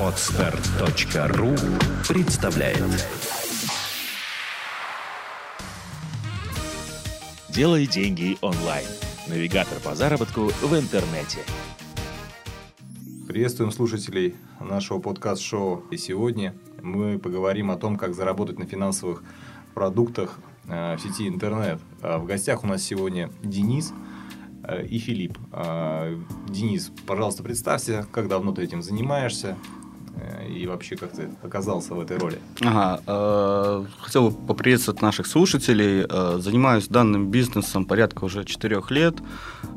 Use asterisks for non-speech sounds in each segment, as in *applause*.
Отстар.ру представляет Делай деньги онлайн. Навигатор по заработку в интернете. Приветствуем слушателей нашего подкаст-шоу. И сегодня мы поговорим о том, как заработать на финансовых продуктах э, в сети интернет. А В гостях у нас сегодня Денис э, и Филипп. Денис, пожалуйста, представься, как давно ты этим занимаешься э, и вообще как ты оказался в этой роли. Ага, э, хотел бы поприветствовать наших слушателей. Э, занимаюсь данным бизнесом порядка уже четырех лет.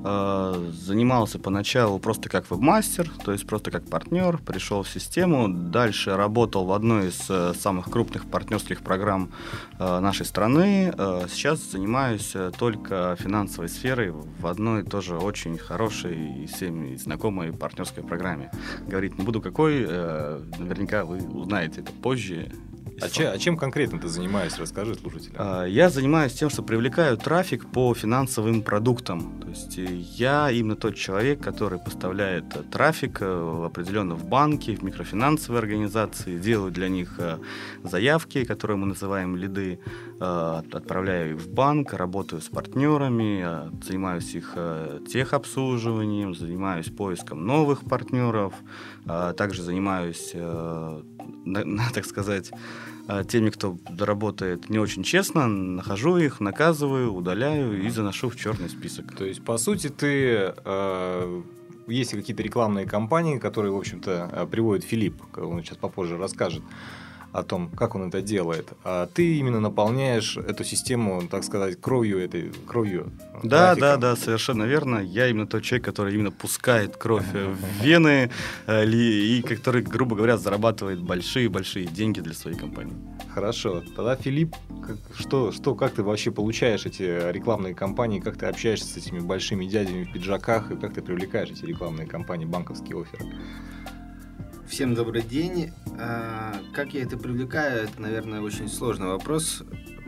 Э, занимался поначалу просто как вебмастер, то есть просто как партнер, пришел в систему. Дальше работал в одной из э, самых крупных партнерских программ э, нашей страны. Э, сейчас занимаюсь э, только финансовой сферой в одной тоже очень хорошей и всем знакомой партнерской программе. Говорить не буду какой, э, наверняка вы узнаете это позже. А, че- а чем конкретно ты занимаешься? Расскажи слушателям. А, Я занимаюсь тем, что привлекаю трафик по финансовым продуктам. То есть э, я именно тот человек, который поставляет э, трафик э, определенно в банки, в микрофинансовые организации, делаю для них заявки, которые мы называем лиды, отправляю их в банк, работаю с партнерами, занимаюсь их техобслуживанием, занимаюсь поиском новых партнеров, также занимаюсь, *laughs* так сказать, теми, кто работает не очень честно, нахожу их, наказываю, удаляю и заношу в черный список. То есть, по сути, ты... э, есть какие-то рекламные кампании, которые, в общем-то, э, приводит Филипп, он сейчас попозже расскажет о том, как он это делает. А ты именно наполняешь эту систему, так сказать, кровью этой кровью. Да, трафиком. да, да, совершенно верно. Я именно тот человек, который именно пускает кровь э, в вены э, и который, грубо говоря, зарабатывает большие-большие деньги для своей компании. Хорошо. Тогда, Филипп, как, что, что, как ты вообще получаешь эти рекламные кампании, как ты общаешься с этими большими дядями в пиджаках, и как ты привлекаешь эти рекламные кампании, банковские оферы? Всем добрый день. А, Как я это привлекаю, это, наверное, очень сложный вопрос,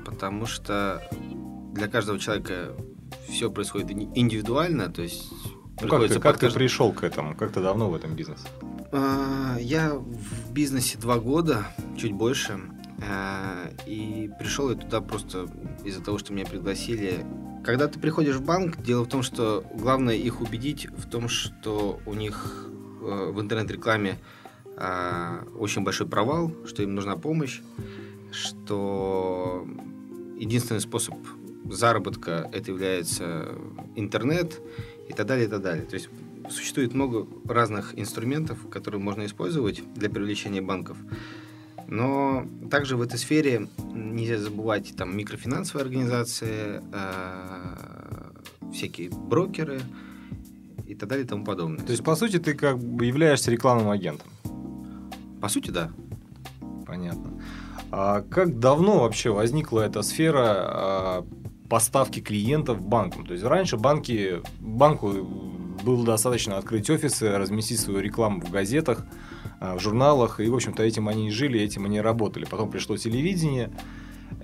потому что для каждого человека все происходит индивидуально, то есть Ну, как ты, как ты пришел к этому? Как ты давно в этом бизнесе? А, Я в бизнесе два года, чуть больше, а, и пришел я туда просто из-за того, что меня пригласили. Когда ты приходишь в банк, дело в том, что главное их убедить в том, что у них э, в интернет-рекламе а, очень большой провал, что им нужна помощь, что единственный способ заработка это является интернет и так далее, и так далее. То есть существует много разных инструментов, которые можно использовать для привлечения банков. Но также в этой сфере нельзя забывать там микрофинансовые организации, э, всякие брокеры и так далее и тому подобное. То есть, по сути, ты как бы являешься рекламным агентом. По сути, да. Понятно. А как давно вообще возникла эта сфера а, поставки клиентов банкам? То есть раньше банки, банку было достаточно открыть офисы, разместить свою рекламу в газетах, а, в журналах, и, в общем-то, этим они и жили, этим они и работали. Потом пришло телевидение,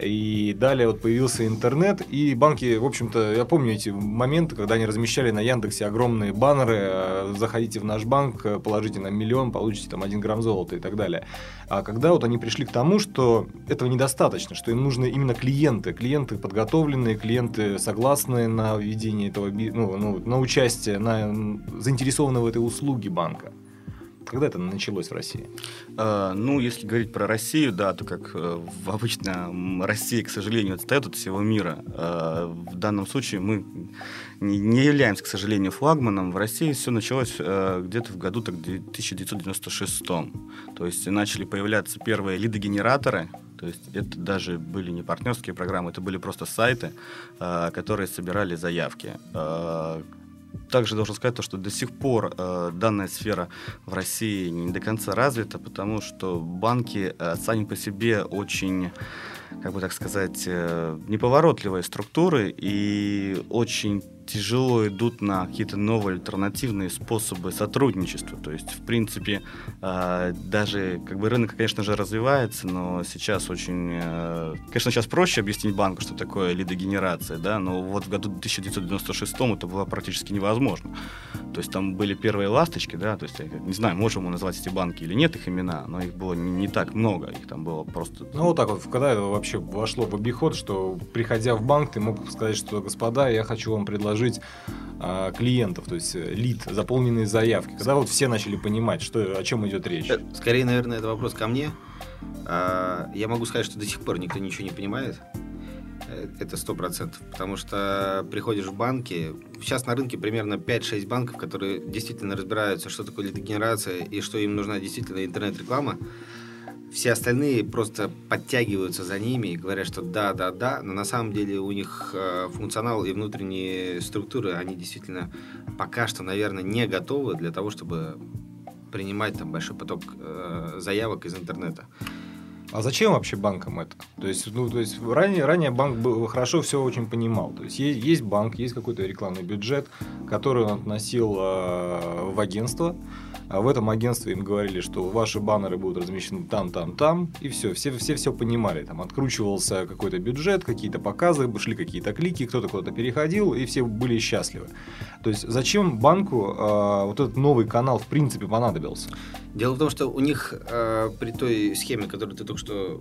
и далее вот появился интернет, и банки, в общем-то, я помню эти моменты, когда они размещали на Яндексе огромные баннеры, э, заходите в наш банк, э, положите нам миллион, получите там один грамм золота и так далее. А когда вот они пришли к тому, что этого недостаточно, что им нужны именно клиенты, клиенты подготовленные, клиенты согласные на ведение этого, ну, ну, на участие, на заинтересованные в этой услуге банка. Когда это началось в России? Э, Ну, если говорить про Россию, да, то как э, обычно Россия, к сожалению, отстает от всего мира. Э, В данном случае мы не не являемся, к сожалению, флагманом. В России все началось э, где-то в году так 1996. То есть начали появляться первые лидогенераторы, то есть это даже были не партнерские программы, это были просто сайты, э, которые собирали заявки. Также должен сказать, то, что до сих пор э, данная сфера в России не до конца развита, потому что банки э, сами по себе очень как бы так сказать, э, неповоротливые структуры и очень тяжело идут на какие-то новые альтернативные способы сотрудничества. То есть, в принципе, э, даже как бы рынок, конечно же, развивается, но сейчас очень... Э, конечно, сейчас проще объяснить банку, что такое лидогенерация, да, но вот в году 1996 это было практически невозможно. То есть там были первые ласточки, да, то есть, не знаю, можем мы назвать эти банки или нет их имена, но их было не, не так много, их там было просто... Ну, вот так вот, когда это вообще вошло в обиход, что, приходя в банк, ты мог сказать, что, господа, я хочу вам предложить а, клиентов, то есть э, лид, заполненные заявки, когда вот все начали понимать, что, о чем идет речь. Э, скорее, наверное, это вопрос ко мне. А, я могу сказать, что до сих пор никто ничего не понимает. Э, это сто процентов. Потому что приходишь в банки, сейчас на рынке примерно 5-6 банков, которые действительно разбираются, что такое лидогенерация и что им нужна действительно интернет-реклама. Все остальные просто подтягиваются за ними и говорят, что да, да, да, но на самом деле у них э, функционал и внутренние структуры, они действительно пока что, наверное, не готовы для того, чтобы принимать там большой поток э, заявок из интернета. А зачем вообще банкам это? То есть, ну, то есть ранее, ранее банк был, хорошо все очень понимал. То есть, есть, есть банк, есть какой-то рекламный бюджет, который он относил э, в агентство. А в этом агентстве им говорили, что ваши баннеры будут размещены там, там, там, и все, все, все все понимали. Там откручивался какой-то бюджет, какие-то показы, шли какие-то клики, кто-то куда-то переходил, и все были счастливы. То есть зачем банку э, вот этот новый канал в принципе понадобился? Дело в том, что у них э, при той схеме, которую ты только что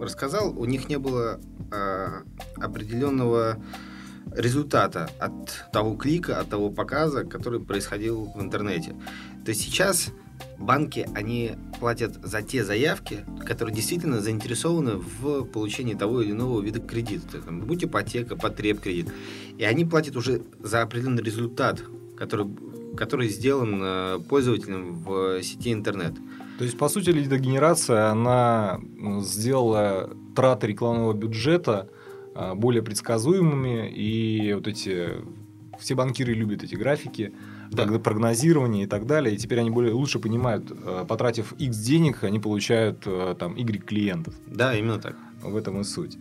рассказал, у них не было э, определенного результата от того клика, от того показа, который происходил в интернете. То есть сейчас банки, они платят за те заявки, которые действительно заинтересованы в получении того или иного вида кредита. Там, будь ипотека, потреб кредит. И они платят уже за определенный результат, который, который сделан э, пользователем в сети интернет. То есть, по сути, лидогенерация, она сделала траты рекламного бюджета более предсказуемыми, и вот эти все банкиры любят эти графики, да. прогнозирование и так далее, и теперь они более лучше понимают, а, потратив X денег, они получают а, там Y клиентов. Да, именно так. В этом и суть.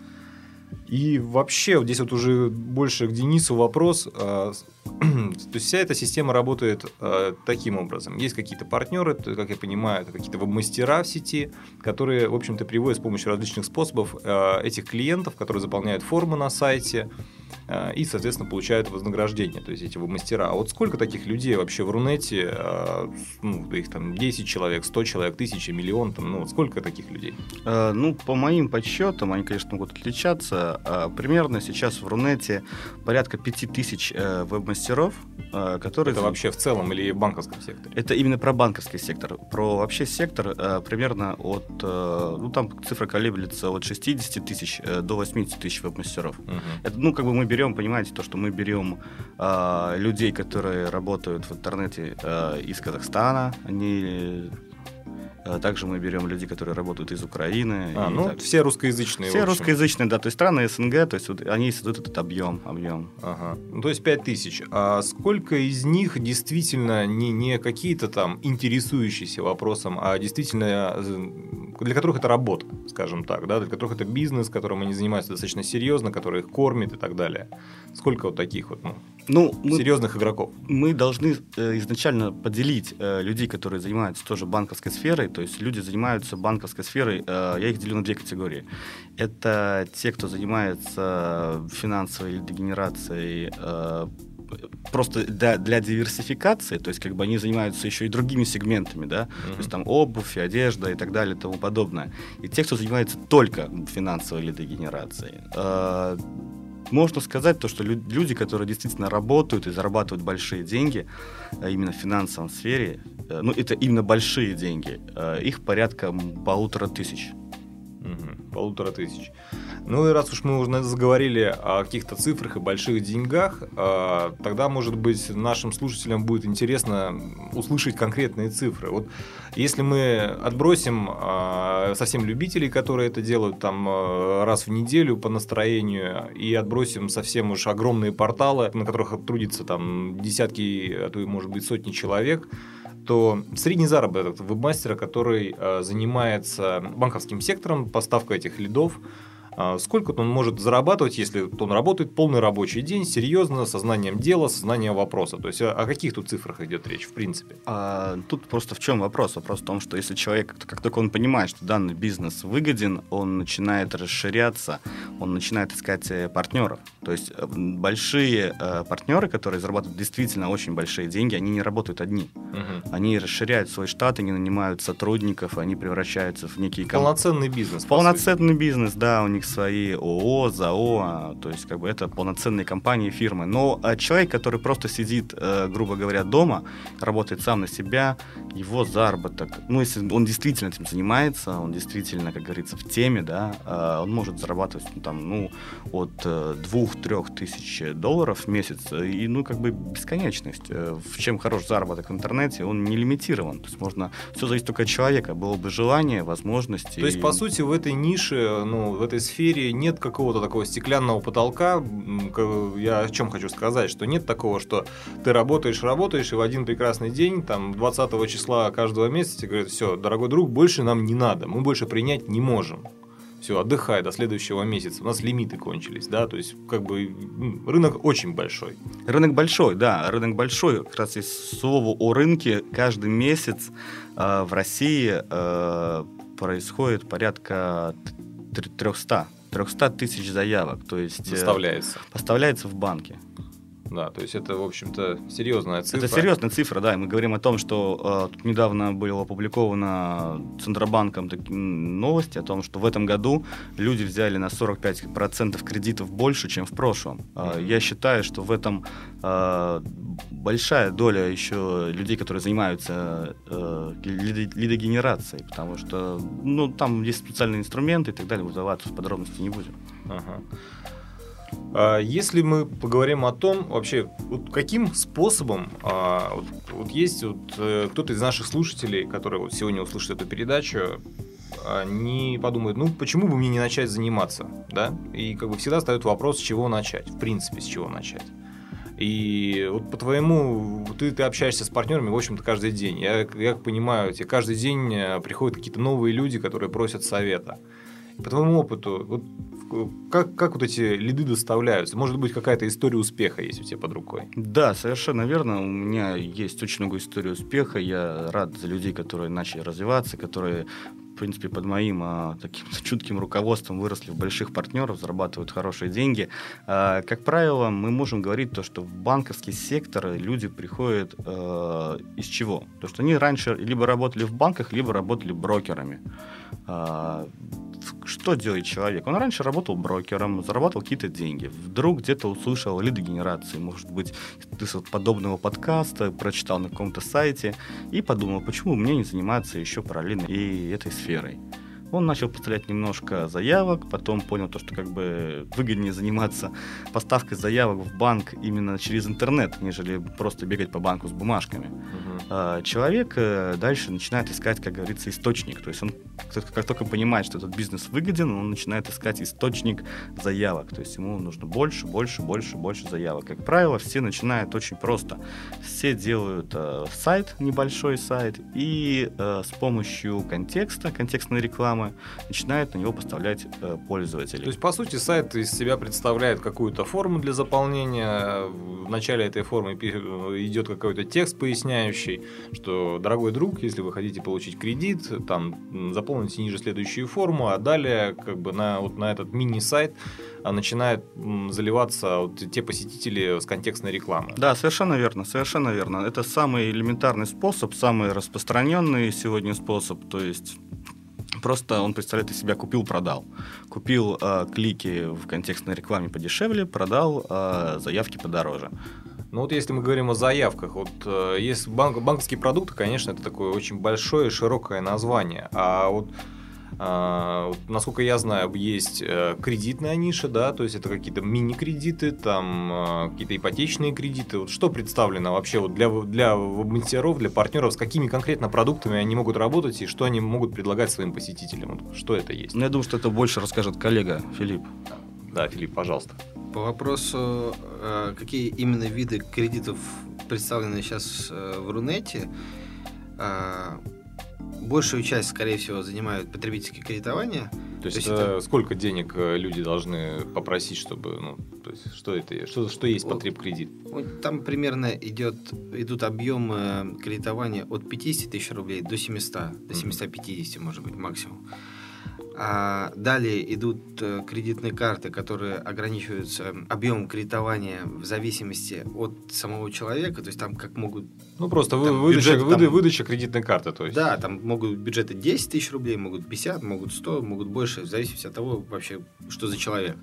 И вообще, вот здесь вот уже больше к Денису вопрос. *clears throat* То есть вся эта система работает таким образом. Есть какие-то партнеры, как я понимаю, это какие-то веб-мастера в сети, которые, в общем-то, приводят с помощью различных способов этих клиентов, которые заполняют формы на сайте, Э, и, соответственно, получают вознаграждение, то есть эти мастера. А вот сколько таких людей вообще в Рунете, э, ну, их там 10 человек, 100 человек, 1000, миллион, там, ну, сколько таких людей? Э, ну, по моим подсчетам, они, конечно, могут отличаться. Примерно сейчас в Рунете порядка 5000 веб-мастеров, которые... Это вообще в целом или в банковском секторе? Это именно про банковский сектор. Про вообще сектор примерно от... Ну, там цифра колеблется от 60 тысяч до 80 тысяч веб-мастеров. Угу. Это, ну, как бы мы берем, понимаете, то, что мы берем э, людей, которые работают в интернете э, из Казахстана, они э, также мы берем людей, которые работают из Украины. А, ну, так. все русскоязычные. Все русскоязычные, да. То есть страны СНГ, то есть вот они создают этот объем. объем. Ага. Ну, то есть 5 тысяч. А сколько из них действительно не, не какие-то там интересующиеся вопросом, а действительно для которых это работа, скажем так, да, для которых это бизнес, которым они занимаются достаточно серьезно, который их кормит и так далее. Сколько вот таких вот, ну, ну мы, серьезных игроков? Мы должны э, изначально поделить э, людей, которые занимаются тоже банковской сферой, то есть люди занимаются банковской сферой, э, я их делю на две категории. Это те, кто занимается финансовой дегенерацией э, просто для, для диверсификации, то есть как бы они занимаются еще и другими сегментами, да, mm-hmm. то есть там обувь, одежда и так далее и тому подобное. И те, кто занимается только финансовой лидогенерацией. Э, можно сказать то, что люди, которые действительно работают и зарабатывают большие деньги э, именно в финансовом сфере, э, ну это именно большие деньги, э, их порядка полутора тысяч. Угу, полутора тысяч. Ну и раз уж мы уже заговорили о каких-то цифрах и больших деньгах, а, тогда, может быть, нашим слушателям будет интересно услышать конкретные цифры. Вот если мы отбросим а, совсем любителей, которые это делают там а, раз в неделю по настроению, и отбросим совсем уж огромные порталы, на которых трудится там десятки, а то и, может быть, сотни человек, то средний заработок вебмастера, который занимается банковским сектором, поставкой этих лидов, сколько он может зарабатывать, если он работает полный рабочий день, серьезно, сознанием дела, сознанием вопроса? То есть о, о каких тут цифрах идет речь, в принципе? А, тут просто в чем вопрос? Вопрос в том, что если человек, как только он понимает, что данный бизнес выгоден, он начинает расширяться, он начинает искать э, партнеров. То есть э, большие э, партнеры, которые зарабатывают действительно очень большие деньги, они не работают одни. Угу. Они расширяют свой штат, они нанимают сотрудников, они превращаются в некие... Полноценный бизнес. Полноценный бизнес, да, у них свои ООО, ЗАО, а, то есть как бы это полноценные компании, фирмы. Но а, человек, который просто сидит, э, грубо говоря, дома, работает сам на себя, его заработок, ну, если он действительно этим занимается, он действительно, как говорится, в теме, да, а, он может зарабатывать ну, там, ну, от э, двух-трех тысяч долларов в месяц, и, ну, как бы бесконечность. Э, в чем хорош заработок в интернете, он не лимитирован, то есть можно, все зависит только от человека, было бы желание, возможности. То есть, по сути, в этой нише, ну, в этой сфере сфере нет какого-то такого стеклянного потолка. Я о чем хочу сказать, что нет такого, что ты работаешь, работаешь, и в один прекрасный день, там, 20 числа каждого месяца тебе говорят, все, дорогой друг, больше нам не надо, мы больше принять не можем все, отдыхай до следующего месяца. У нас лимиты кончились, да, то есть как бы рынок очень большой. Рынок большой, да, рынок большой. Как раз из слова о рынке каждый месяц э, в России э, происходит порядка 300 300 тысяч заявок. То есть, поставляется. Э, поставляется в банке. Да, то есть это, в общем-то, серьезная цифра. Это серьезная цифра, да. И мы говорим о том, что э, тут недавно было опубликовано Центробанком новости о том, что в этом году люди взяли на 45% кредитов больше, чем в прошлом. Э, я считаю, что в этом э, большая доля еще людей, которые занимаются э, лидогенерацией, потому что ну, там есть специальные инструменты и так далее, выдаваться в подробности не будем. Ага. А, если мы поговорим о том, вообще, вот каким способом, а, вот, вот есть вот, э, кто-то из наших слушателей, которые вот сегодня услышат эту передачу, они подумают, ну почему бы мне не начать заниматься, да? И как бы всегда встает вопрос, с чего начать, в принципе, с чего начать. И вот по твоему, ты, ты общаешься с партнерами, в общем-то, каждый день. Я, я понимаю, тебе каждый день э, приходят какие-то новые люди, которые просят совета. По твоему опыту, вот как, как вот эти лиды доставляются? Может быть, какая-то история успеха есть у тебя под рукой? Да, совершенно верно. У меня есть очень много историй успеха. Я рад за людей, которые начали развиваться, которые в принципе, под моим а, таким *laughs* чутким руководством выросли в больших партнеров, зарабатывают хорошие деньги. А, как правило, мы можем говорить то, что в банковский сектор люди приходят а, из чего? То, что они раньше либо работали в банках, либо работали брокерами. А, что делает человек? Он раньше работал брокером, зарабатывал какие-то деньги. Вдруг где-то услышал лидогенерации, может быть, ты подобного подкаста прочитал на каком-то сайте и подумал, почему мне не заниматься еще параллельно и этой сферой. сферой. Он начал поставлять немножко заявок, потом понял то, что как бы выгоднее заниматься поставкой заявок в банк именно через интернет, нежели просто бегать по банку с бумажками. Угу. Человек э, дальше начинает искать, как говорится, источник. То есть он как только понимает, что этот бизнес выгоден, он начинает искать источник заявок. То есть ему нужно больше, больше, больше, больше заявок. Как правило, все начинают очень просто. Все делают э, сайт, небольшой сайт, и э, с помощью контекста, контекстной рекламы, рекламы, начинает на него поставлять э, пользователей. То есть, по сути, сайт из себя представляет какую-то форму для заполнения. В начале этой формы идет какой-то текст поясняющий, что, дорогой друг, если вы хотите получить кредит, там заполните ниже следующую форму, а далее как бы на, вот на этот мини-сайт а, начинают заливаться вот те посетители с контекстной рекламы. Да, совершенно верно, совершенно верно. Это самый элементарный способ, самый распространенный сегодня способ. То есть Просто он представляет из себя купил-продал. Купил э, клики в контекстной рекламе подешевле, продал э, заявки подороже. Ну вот если мы говорим о заявках, вот э, есть банк, банковские продукты, конечно, это такое очень большое, широкое название. А вот насколько я знаю, есть э, кредитная ниша, да, то есть это какие-то мини-кредиты, там а, какие-то ипотечные кредиты. Вот что представлено вообще вот для, для мастеров, для партнеров, с какими конкретно продуктами они могут работать и что они могут предлагать своим посетителям? Вот что это есть? Ну, я думаю, что это больше расскажет коллега Филипп. Да, Филипп, пожалуйста. По вопросу, э, какие именно виды кредитов представлены сейчас э, в Рунете, большую часть, скорее всего, занимают потребительское кредитование. То есть, То есть это сколько денег э, люди должны попросить, чтобы, ну, то есть, что это, что, что есть потреб кредит? Там примерно идет, идут объемы кредитования от 50 тысяч рублей до 700, до 750, может быть, максимум. А далее идут э, кредитные карты, которые ограничиваются объемом кредитования в зависимости от самого человека, то есть там как могут Ну, просто Там выдача, бюджет выда- там- выдача кредитной карты, то есть. Да, там могут бюджеты 10 тысяч рублей, могут 50, могут 100, могут больше, в зависимости от того, вообще, что за человек.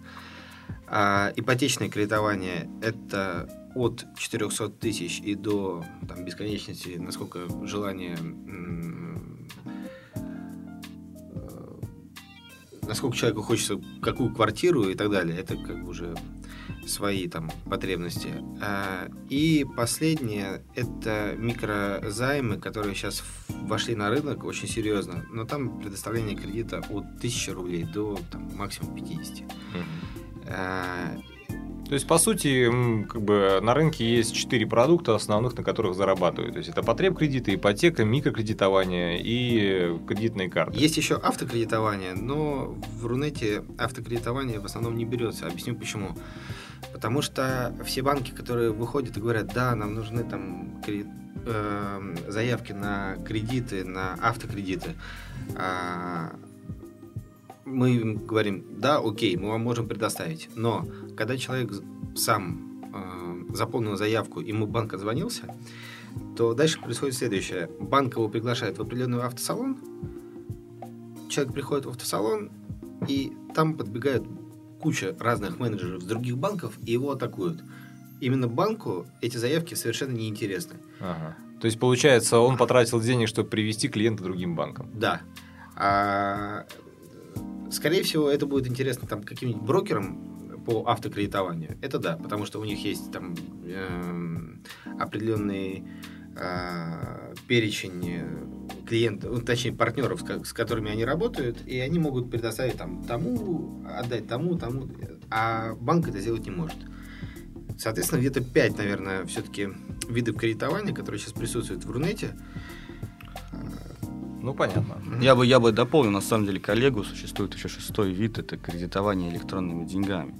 А ипотечное кредитование – это от 400 тысяч и до там, бесконечности, насколько желание, насколько человеку хочется какую квартиру и так далее. Это как бы уже свои там потребности. А, И последнее – это микрозаймы, которые сейчас вошли на рынок очень серьезно, но там предоставление кредита от 1000 рублей до там, максимум 50. Мгм. То есть, по сути, как бы на рынке есть четыре продукта основных, на которых зарабатывают. То есть, это потреб кредиты, ипотека, микрокредитование и кредитные карты. Есть еще автокредитование, но в Рунете автокредитование в основном не берется. Объясню почему. Потому что все банки, которые выходят и говорят, да, нам нужны там кредит- эм, заявки на кредиты, на автокредиты, а, мы им говорим, да, окей, мы вам можем предоставить. Но когда человек сам э, заполнил заявку, ему банк отзвонился, то дальше происходит следующее. Банк его приглашает в определенный автосалон, человек приходит в автосалон, и там подбегает куча разных менеджеров с других банков, и его атакуют. Именно банку эти заявки совершенно неинтересны. Ага. То есть, получается, он потратил денег, чтобы привести клиента другим банкам. Да. А, скорее всего, это будет интересно там каким-нибудь брокерам по автокредитованию. Это да, потому что у них есть там эм, определенный а, перечень э, клиентов, ну, точнее партнеров, с которыми они работают, и они могут предоставить там тому, отдать тому, тому, а банк это сделать не может. Соответственно, где-то 5, наверное, все-таки видов кредитования, которые сейчас присутствуют в Рунете. Ну, понятно. Я бы, я бы дополнил, на самом деле, коллегу, существует еще шестой вид, это кредитование электронными деньгами.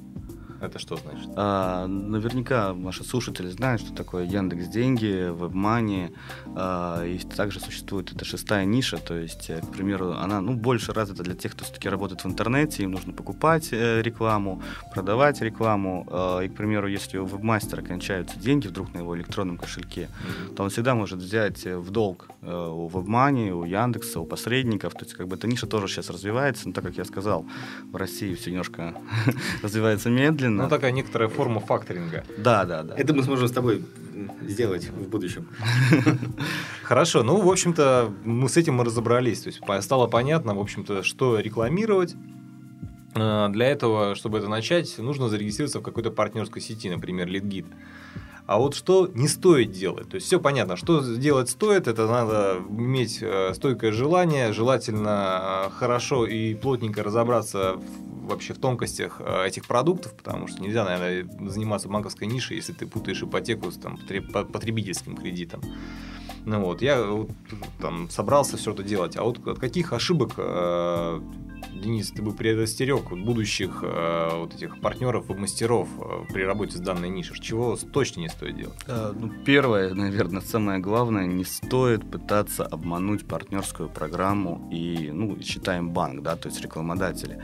Это что значит? А, наверняка наши слушатели знают, что такое Яндекс Деньги, WebMoney. А, и также существует эта шестая ниша, то есть, э, к примеру, она ну, больше развита для тех, кто все-таки работает в интернете, им нужно покупать э, рекламу, продавать рекламу. А, и, к примеру, если у вебмастера кончаются деньги вдруг на его электронном кошельке, то он всегда может взять э, в долг э, у WebMoney, у Яндекса, у посредников. То есть, как бы эта ниша тоже сейчас развивается, но так как я сказал, в России все немножко *laughs* развивается медленно. Ну, такая некоторая форма факторинга. Да, да, да. Это мы сможем с тобой сделать в будущем. *laughs* Хорошо, ну, в общем-то, мы с этим мы разобрались. То есть, стало понятно, в общем-то, что рекламировать. Э, Для этого, чтобы это начать, нужно зарегистрироваться в какой-то партнерской сети, например, LeadGit. А вот что не стоит делать? То есть все понятно, что делать стоит, это надо иметь э, стойкое желание, желательно э, хорошо и плотненько разобраться в- вообще в тонкостях э, этих продуктов, потому что нельзя, наверное, заниматься банковской нишей, если ты путаешь ипотеку с там, потреб- по- потребительским кредитом. Ну вот, я вот, там собрался все это делать. А вот от каких ошибок, э, Денис, ты бы предостерег будущих э, вот этих партнеров и мастеров э, при работе с данной нишей? Чего точно не стоит делать? Э, Ну, первое, наверное, самое главное, не стоит пытаться обмануть партнерскую программу и, ну, считаем банк, да, то есть рекламодатели.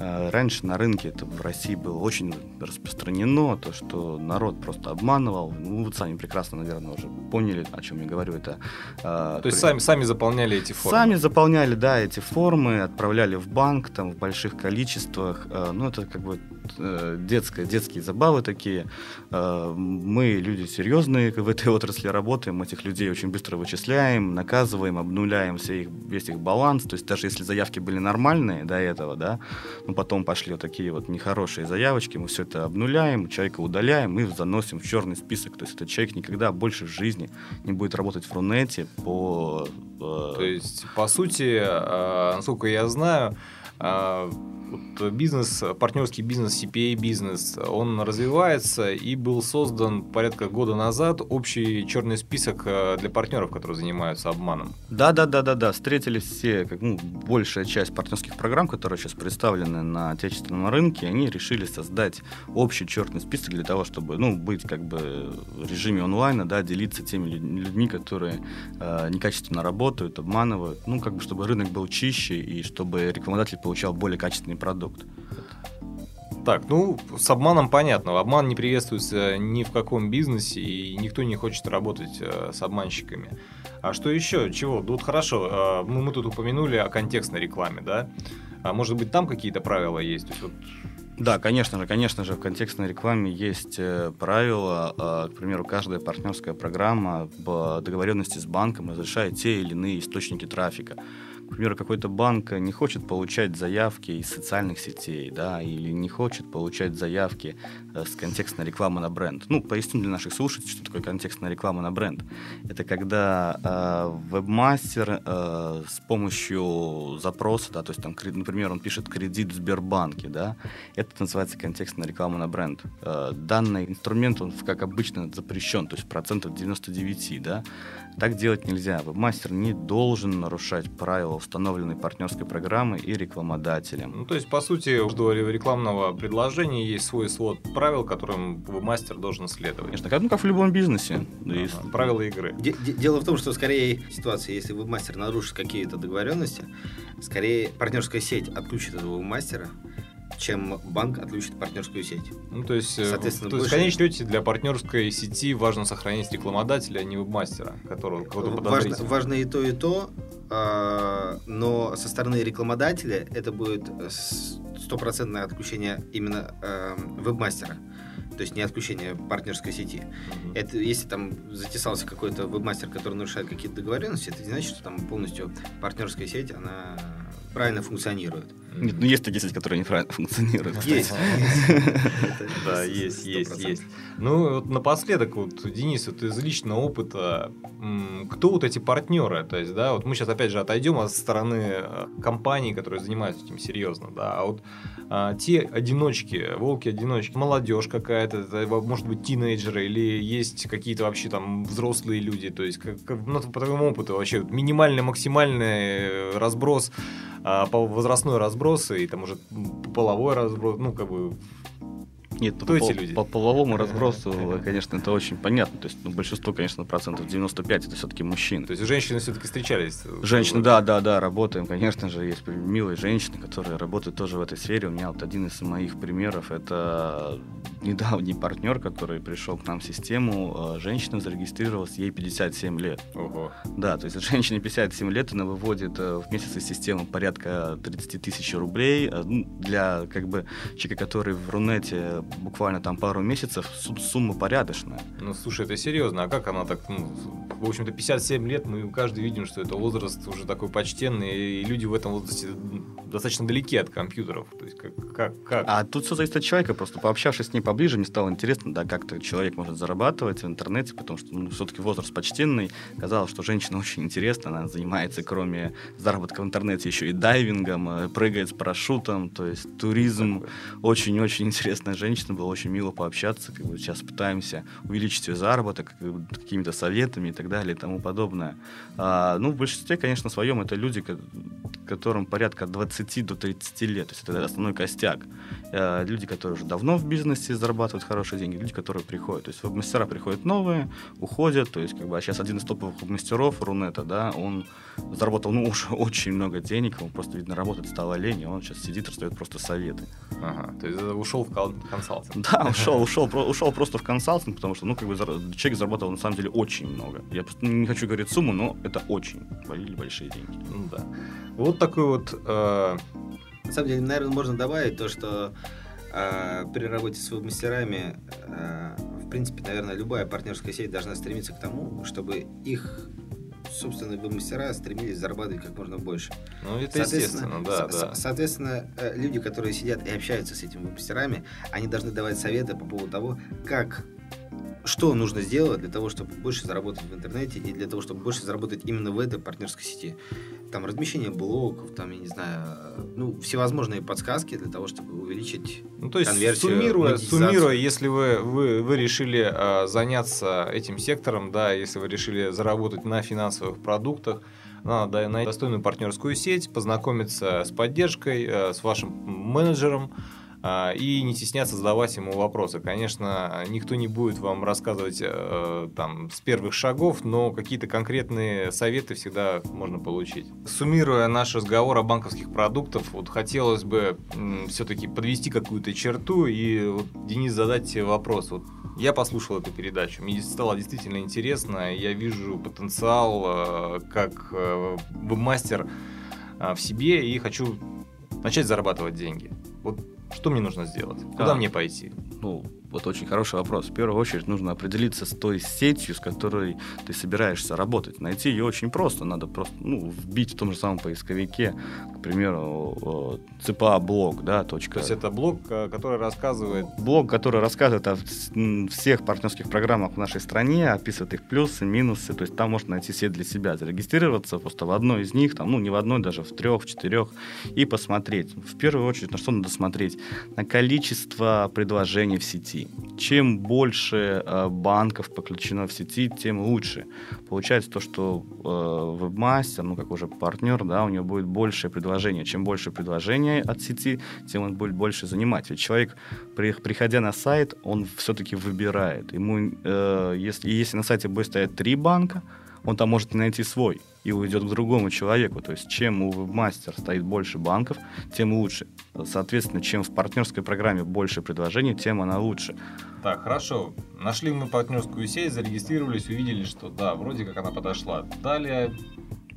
Э, Раньше на рынке это в России было очень распространено, то, что народ просто обманывал. Ну, вы сами прекрасно, наверное, уже поняли, о чем я говорю. Это, э, То есть при- сами, сами заполняли эти формы? Сами заполняли, да, эти формы, отправляли в банк там в больших количествах. Э, Ну, это как бы э, детские забавы такие. Э, Мы люди серьезные в этой *laughs* отрасли работаем, этих людей очень быстро вычисляем, наказываем, обнуляем все их, весь их баланс. То есть даже если заявки были нормальные до этого, да, ну потом пошли вот такие вот нехорошие заявочки, мы все это обнуляем, человека удаляем и заносим в черный список. То есть этот человек никогда больше в жизни не будет работать в Рунете по... э, То есть, по сути, э, насколько я знаю, вот бизнес, партнерский бизнес, CPA-бизнес, он развивается и был создан порядка года назад общий черный список э, для партнеров, которые занимаются обманом. Да, да, да, да, да. Встретились все, как, ну, большая часть партнерских программ, которые сейчас представлены на отечественном рынке, они решили создать общий черный список для того, чтобы ну, быть как бы в режиме онлайна, да, делиться теми людьми, которые э, некачественно работают, обманывают, ну, как бы чтобы рынок был чище и чтобы рекламодатель получал более качественный продукт. Так, ну, с обманом понятно. Обман не приветствуется ни в каком бизнесе, и никто не хочет работать э, с обманщиками. А что еще? Чего? Ну, вот хорошо, э, мы, мы тут упомянули о контекстной рекламе, да? А может быть, там какие-то правила есть? То есть, вот... Да, конечно же, конечно же, в контекстной рекламе есть э, правила. Э, к примеру, каждая партнерская программа в договоренности с банком разрешает те или иные источники трафика к примеру, какой-то банк не хочет получать заявки из социальных сетей, да, или не хочет получать заявки э, с контекстной рекламы на бренд. Ну, поясню для наших слушателей, что такое контекстная реклама на бренд. Это когда э, вебмастер э, с помощью запроса, да, то есть там, например, он пишет кредит в Сбербанке, да, это называется контекстная реклама на бренд. Э, данный инструмент, он, как обычно, запрещен, то есть процентов 99, да, так делать нельзя. Вебмастер не должен нарушать правила установленной партнерской программы и рекламодателем. Ну, то есть, по сути, у рекламного предложения есть свой свод правил, которым вебмастер должен следовать. Конечно, как, ну, как в любом бизнесе. Да, есть... Правила игры. Дело в том, что скорее ситуация, если вебмастер нарушит какие-то договоренности, скорее партнерская сеть отключит этого вебмастера, чем банк отключит партнерскую сеть. Ну, то есть, э, Соответственно, то есть больше... в конечном счете для партнерской сети важно сохранить рекламодателя, а не вебмастера, которого важно, важно и то, и то, а, но со стороны рекламодателя это будет стопроцентное отключение именно э, вебмастера. То есть не отключение партнерской сети. Uh-huh. Это если там затесался какой-то вебмастер, который нарушает какие-то договоренности, это не значит, что там полностью партнерская сеть, она правильно функционирует. Нет, ну есть такие сети, которые неправильно *laughs* функционируют. Есть. *laughs* Да, есть, есть, есть. Ну, вот напоследок, вот, Денис, вот из личного опыта, кто вот эти партнеры? То есть, да, вот мы сейчас опять же отойдем от стороны э, компаний, которые занимаются этим серьезно, да, а вот а, те одиночки, волки-одиночки, молодежь какая-то, может быть, тинейджеры, или есть какие-то вообще там взрослые люди, то есть, как, ну, по твоему опыту вообще минимальный, максимальный э, разброс а, по возрастной разброс и там уже половой разброс, ну, как бы нет, Кто по, эти люди? По половому разбросу, конечно, это очень понятно. То есть, ну, большинство, конечно, процентов 95 это все-таки мужчины. То есть женщины все-таки встречались? Женщины, да, да, да, работаем. Конечно же, есть милые женщины, которые работают тоже в этой сфере. У меня вот один из моих примеров это недавний партнер, который пришел к нам в систему. А, женщина зарегистрировалась, ей 57 лет. Ого. Да, то есть женщине 57 лет, она выводит э, в месяц из системы порядка 30 тысяч рублей. Ну, для как бы человека, который в Рунете буквально там пару месяцев, сумма порядочная. Ну, слушай, это серьезно, а как она так, ну, в общем-то, 57 лет, мы каждый видим, что это возраст уже такой почтенный, и люди в этом возрасте достаточно далеки от компьютеров. То есть, как, как, как? А тут все зависит от человека, просто пообщавшись с ней поближе, мне стало интересно, да, как-то человек может зарабатывать в интернете, потому что, ну, все-таки возраст почтенный. Казалось, что женщина очень интересна, она занимается, кроме заработка в интернете, еще и дайвингом, э, прыгает с парашютом, то есть туризм. Очень-очень *laughs* интересная женщина женщина, было очень мило пообщаться, как бы сейчас пытаемся увеличить ее заработок какими-то советами и так далее и тому подобное. А, ну, в большинстве, конечно, своем это люди, которым порядка от 20 до 30 лет, то есть это основной костяк. А, люди, которые уже давно в бизнесе зарабатывают хорошие деньги, люди, которые приходят. То есть мастера приходят новые, уходят, то есть как бы, а сейчас один из топовых мастеров Рунета, да, он заработал, ну, уже *laughs* очень много денег, ему просто, видно, работать стало лень, и он сейчас сидит, раздает просто советы. Ага, то есть ушел в консалтинг. Да, *laughs* ушел, ушел, ушел просто в консалтинг, потому что, ну, как бы, человек зарабатывал на самом деле очень много. Я просто не хочу говорить сумму, но это очень большие деньги. Ну, да. Вот такой вот... Э... На самом деле, наверное, можно добавить то, что э, при работе с мастерами, э, в принципе, наверное, любая партнерская сеть должна стремиться к тому, чтобы их собственно, мастера стремились зарабатывать как можно больше. Ну, это естественно, да, со- да. Соответственно, э, люди, которые сидят и общаются с этими мастерами, они должны давать советы по поводу того, как что нужно сделать для того, чтобы больше заработать в интернете и для того, чтобы больше заработать именно в этой партнерской сети. Там размещение блогов, там, я не знаю, ну, всевозможные подсказки для того, чтобы увеличить Ну, то есть, конверсию, суммируя, суммируя, если вы, вы, вы решили э, заняться этим сектором, да, если вы решили заработать на финансовых продуктах, надо найти достойную партнерскую сеть, познакомиться с поддержкой, э, с вашим менеджером, и не стесняться задавать ему вопросы. Конечно, никто не будет вам рассказывать э, там с первых шагов, но какие-то конкретные советы всегда можно получить. Суммируя наш разговор о банковских продуктах, вот хотелось бы все-таки подвести какую-то черту и вот, Денис задать тебе вопрос. Вот я послушал эту передачу, мне стало действительно интересно, я вижу потенциал э, как э, веб-мастер э, в себе и хочу начать зарабатывать деньги. Вот что мне нужно сделать? Куда А. мне пойти? Ну, вот очень хороший вопрос. В первую очередь нужно определиться с той сетью, с которой ты собираешься работать. Найти ее очень просто. Надо просто ну, вбить в том же самом поисковике, к примеру, ЦПА блог, да, точка. То есть это блог, э, который рассказывает Блог, который рассказывает о всех партнерских программах в нашей стране, описывает их плюсы, минусы. То есть там можно найти сеть для себя, зарегистрироваться просто в одной из них, там, ну не в одной, даже в трех, в четырех, и посмотреть. В первую очередь, на что надо смотреть? На количество предложений в сети. Чем больше э, банков подключено в сети, тем лучше. Получается то, что э, вебмастер, ну как уже партнер, да, у него будет большее предложение. Чем больше предложений от сети, тем он будет больше занимать. Ведь человек, при- приходя на сайт, он все-таки выбирает. Ему, э, если, если на сайте будет стоять три банка, он там может найти свой и уйдет к другому человеку. То есть чем у вебмастера стоит больше банков, тем лучше. Соответственно, чем в партнерской программе больше предложений, тем она лучше. Так, хорошо. Нашли мы партнерскую сеть, зарегистрировались, увидели, что да, вроде как она подошла. Далее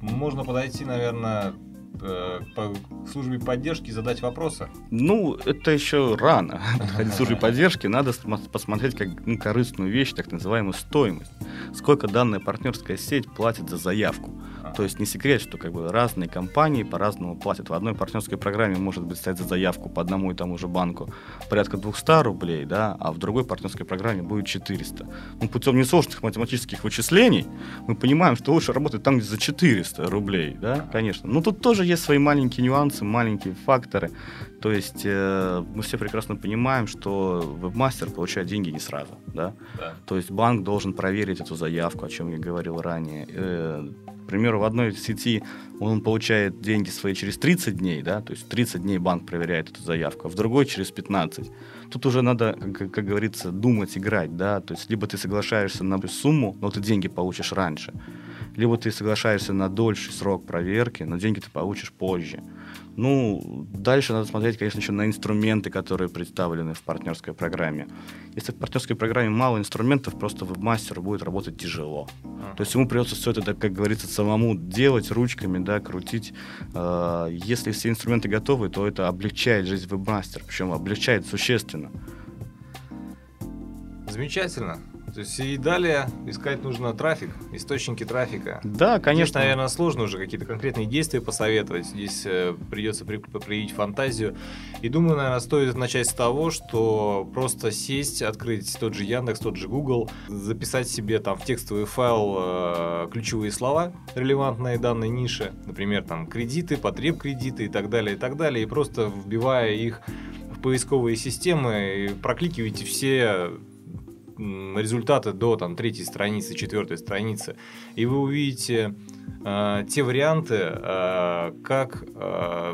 можно подойти, наверное, э, по службе поддержки и задать вопросы. Ну, это еще рано. *laughs* Подходить к *laughs* службе поддержки надо см- посмотреть как ну, корыстную вещь, так называемую стоимость. Сколько данная партнерская сеть платит за заявку. То есть не секрет, что как бы разные компании по-разному платят. В одной партнерской программе может быть стоять за заявку по одному и тому же банку порядка 200 рублей, да, а в другой партнерской программе будет 400. Ну, путем несложных математических вычислений мы понимаем, что лучше работать там, где за 400 рублей, да, конечно. Но тут тоже есть свои маленькие нюансы, маленькие факторы. То есть э, мы все прекрасно понимаем, что вебмастер получает деньги не сразу, да. Да. То есть банк должен проверить эту заявку, о чем я говорил ранее. Э, К примеру, в одной сети он получает деньги свои через 30 дней, да, то есть 30 дней банк проверяет эту заявку, а в другой через 15. Тут уже надо, как, как говорится, думать, играть, да, то есть либо ты соглашаешься на сумму, но ты деньги получишь раньше, либо ты соглашаешься на дольший срок проверки, но деньги ты получишь позже. Ну, дальше надо смотреть, конечно, еще на инструменты, которые представлены в партнерской программе. Если в партнерской программе мало инструментов, просто вебмастеру будет работать тяжело. То есть ему придется все это, как говорится, самому делать ручками, да, крутить. Э, Если все инструменты готовы, то это облегчает жизнь вебмастера, причем облегчает существенно. Замечательно. То есть и далее искать нужно трафик, источники трафика. Да, Здесь, конечно. наверное, сложно уже какие-то конкретные действия посоветовать. Здесь э, придется при- проявить фантазию. И думаю, наверное, стоит начать с того, что просто сесть, открыть тот же Яндекс, тот же Google, записать себе там в текстовый файл э, ключевые слова, релевантные данной нише, например, там кредиты, потреб кредиты и так далее, и так далее, и просто вбивая их в поисковые системы, и прокликиваете все результаты до там третьей страницы, четвертой страницы, и вы увидите э, те варианты, э, как э,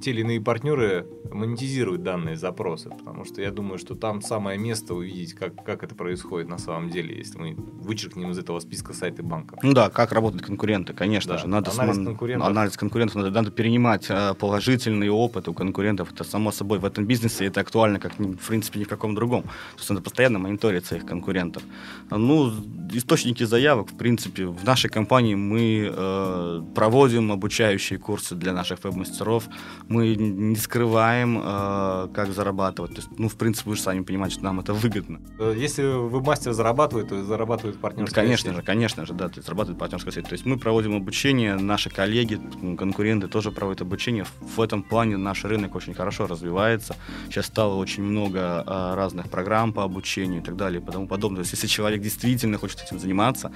те или иные партнеры монетизируют данные запросы, потому что я думаю, что там самое место увидеть, как, как это происходит на самом деле, если мы вычеркнем из этого списка сайты банков. Ну да, как работают конкуренты, конечно Да, же. Надо анализ смо- конкурентов. анализ конкурентов, надо, надо перенимать э, положительный опыт у конкурентов. Это само собой в этом бизнесе это актуально, как в принципе ни в каком другом. То есть надо постоянно мониторить своих конкурентов. Ну, источники заявок, в принципе, в нашей компании мы э, проводим обучающие курсы для наших веб-мастеров. Мы не скрываем, э, как зарабатывать. То есть, ну, в принципе, вы же сами понимаете, что нам это выгодно. Э, если веб-мастер зарабатывает, то зарабатывает партнерская Конечно сеть. же, конечно же, да, то есть зарабатывает партнерская сеть. То есть мы проводим обучение, наши коллеги, конкуренты тоже проводят обучение. В этом плане наш рынок очень хорошо развивается. Сейчас стало очень много а, разных программ по обучению и так далее и тому подобное. То есть если человек действительно хочет этим заниматься,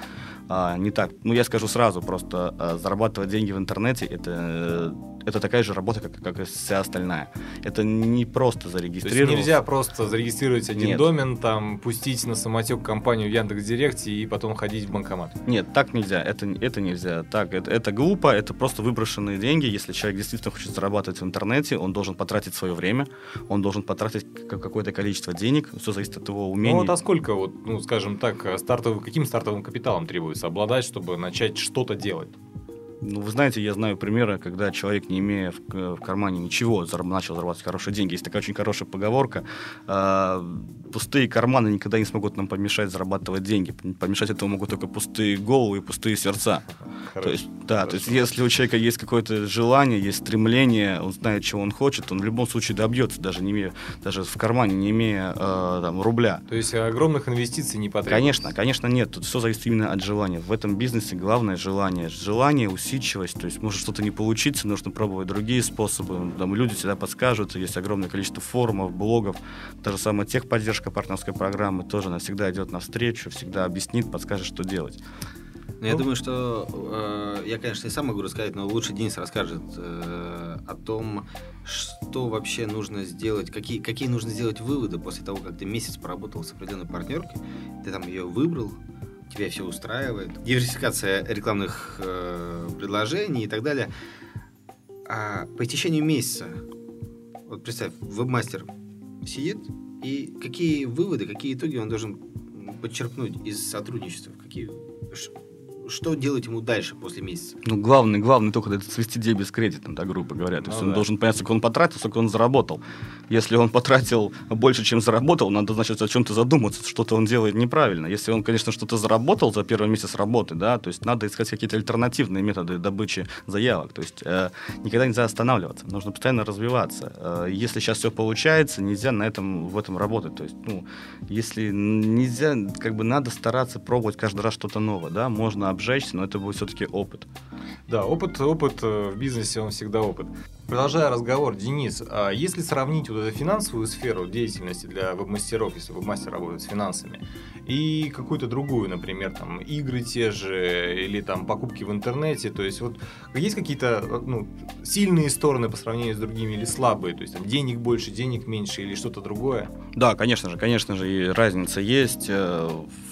а, не так, ну я скажу сразу, просто зарабатывать деньги в интернете это это такая же работа, как, как и вся остальная. Это не просто зарегистрировать. Нельзя просто зарегистрировать один Нет. домен, там, пустить на самотек компанию в Яндекс.Директе и потом ходить в банкомат. Нет, так нельзя, это, это нельзя. Так, это, это глупо, это просто выброшенные деньги. Если человек действительно хочет зарабатывать в интернете, он должен потратить свое время, он должен потратить какое-то количество денег, все зависит от его умений. Ну вот а сколько, вот, ну, скажем так, стартовым, каким стартовым капиталом требуется обладать, чтобы начать что-то делать? Ну, вы знаете, я знаю примеры, когда человек, не имея в, в кармане ничего, начал зарабатывать хорошие деньги. Есть такая очень хорошая поговорка. э, пустые карманы никогда не смогут нам помешать зарабатывать деньги. Помешать этому могут только пустые головы и пустые сердца. То есть, да, то есть Хорошо. если у человека есть какое-то желание, есть стремление, он знает, чего он хочет, он в любом случае добьется, даже не имея, даже в кармане не имея э, там, рубля. То есть огромных инвестиций не потребуется? Конечно, конечно, нет. Тут все зависит именно от желания. В этом бизнесе главное желание. Желание, усидчивость. То есть может что-то не получиться, нужно пробовать другие способы. Там люди всегда подскажут. Есть огромное количество форумов, блогов. Та же самая техподдержка партнерской программы тоже она всегда идет навстречу, всегда объяснит, подскажет, что делать. Ну, я Ну. думаю, что э, я, конечно, и сам могу рассказать, но лучше Денис расскажет э, о том, что вообще нужно сделать, какие, какие нужно сделать выводы после того, как ты месяц поработал с определенной партнеркой, ты там ее выбрал, тебя все устраивает, диверсификация рекламных э, предложений и так далее. А по истечению месяца, вот представь, вебмастер сидит, и какие выводы, какие итоги он должен подчеркнуть из сотрудничества, какие что делать ему дальше после месяца? Ну, главный, главный только это свести дебет с кредитом, да, грубо говоря. То есть Ну он да. должен понять, сколько он потратил, сколько он заработал. Если он потратил больше, чем заработал, надо, значит, о чем-то задуматься, что-то он делает неправильно. Если он, конечно, что-то заработал за первый месяц работы, да, то есть надо искать какие-то альтернативные методы добычи заявок. То есть э, никогда нельзя останавливаться, нужно постоянно развиваться. Э, если сейчас все получается, нельзя на этом, в этом работать. То есть, ну, если нельзя, как бы надо стараться пробовать каждый раз что-то новое, да, можно обжечься, но это будет все-таки опыт. Да, опыт, опыт э, в бизнесе, он всегда опыт. Продолжая разговор, Денис, а если сравнить вот эту финансовую сферу деятельности для веб-мастеров, если веб-мастер работает с финансами, и какую-то другую, например, там, игры те же, или там покупки в интернете, то есть вот есть какие-то э, ну, сильные стороны по сравнению с другими или слабые, то есть там денег больше, денег меньше или что-то другое? Да, конечно же, конечно же, и разница есть. Э,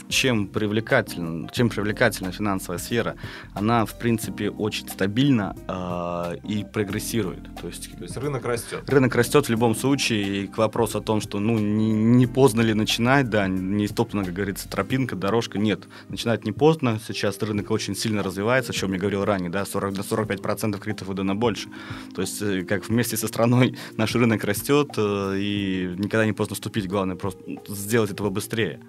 Чем привлекательна, чем привлекательна финансовая сфера, она, в принципе, очень стабильна э, и прогрессирует. То есть То есть рынок растет. рынок растет в любом случае, и к вопросу о том, что ну не, не поздно ли начинать, да, не стоптана, как говорится, тропинка, дорожка, нет. Начинать не поздно, сейчас рынок очень сильно развивается, о чем я говорил ранее, да, 40 до 45% кредитов выдано больше. То есть, э, как вместе со страной наш рынок растет, э, и никогда не поздно вступить, главное просто сделать этого быстрее.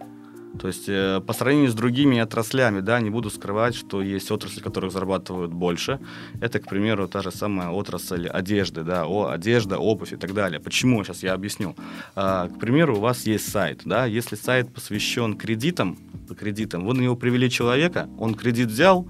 То есть э, по сравнению с другими отраслями, да, не буду скрывать, что есть отрасли, которых зарабатывают больше. Это, к примеру, та же самая отрасль одежды, да, о, одежда, обувь и так далее. Почему? Сейчас я объясню. А, к примеру, у вас есть сайт, да, если сайт посвящен кредитам, кредитам, вы на него привели человека, он кредит взял,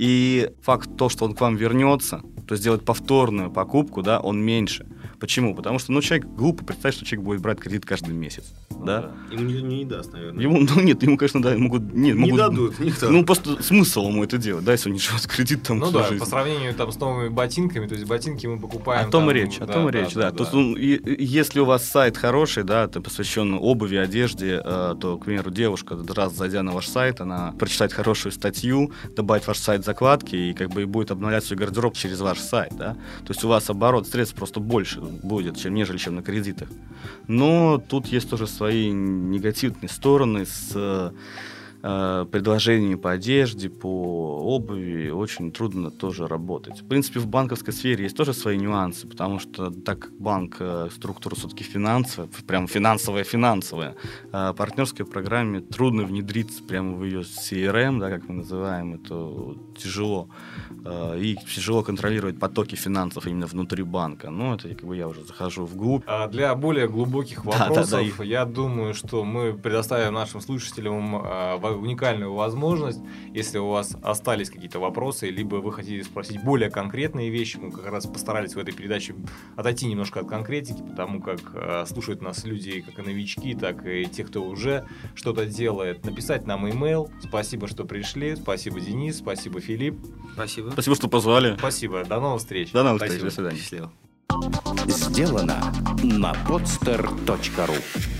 и факт то, что он к вам вернется, то сделать повторную покупку, да, он меньше. Почему? Потому что, ну, человек глупо представить, что человек будет брать кредит каждый месяц, да. Ему не, не даст, наверное. Ему, ну нет, ему, конечно, да, могут, нет, не могут, дадут никто. Ну, просто смысл ему это делать, да, если он не живет кредит там Ну да, жизнь. по сравнению там с новыми ботинками, то есть ботинки мы покупаем. О том там, и речь, о том и речь, да. То есть, ну, и- если у вас сайт хороший, да, ты посвящен обуви, одежде, э, то, к примеру, девушка, раз зайдя на ваш сайт, она прочитает хорошую статью, добавит ваш сайт закладки и как бы и будет обновлять свой гардероб через ваш сайт, да. То есть у вас оборот средств просто больше будет, чем нежели чем на кредитах. Но тут есть тоже свои негативные стороны с э, предложениями по одежде, по обуви очень трудно тоже работать. В принципе, в банковской сфере есть тоже свои нюансы, потому что так как банк э, структура все-таки финансовая, прям финансовая-финансовая, э, партнерской программе трудно внедриться прямо в ее CRM, да, как мы называем, это тяжело. Э, и тяжело контролировать потоки финансов именно внутри банка. Ну, это как бы я уже захожу вглубь. А для более глубоких вопросов, *laughs* да, да, да. я думаю, что мы предоставим нашим слушателям уникальную возможность, если у вас остались какие-то вопросы, либо вы хотите спросить более конкретные вещи, мы как раз постарались в этой передаче отойти немножко от конкретики, потому как а, слушают нас люди как и новички, так и те, кто уже что-то делает. Написать нам имейл. Спасибо, что пришли. Спасибо, Денис. Спасибо, Филипп. Спасибо. Спасибо, что позвали. Спасибо. До новых встреч. До новых встреч. До свидания. Счастливо. Сделано на podster.ru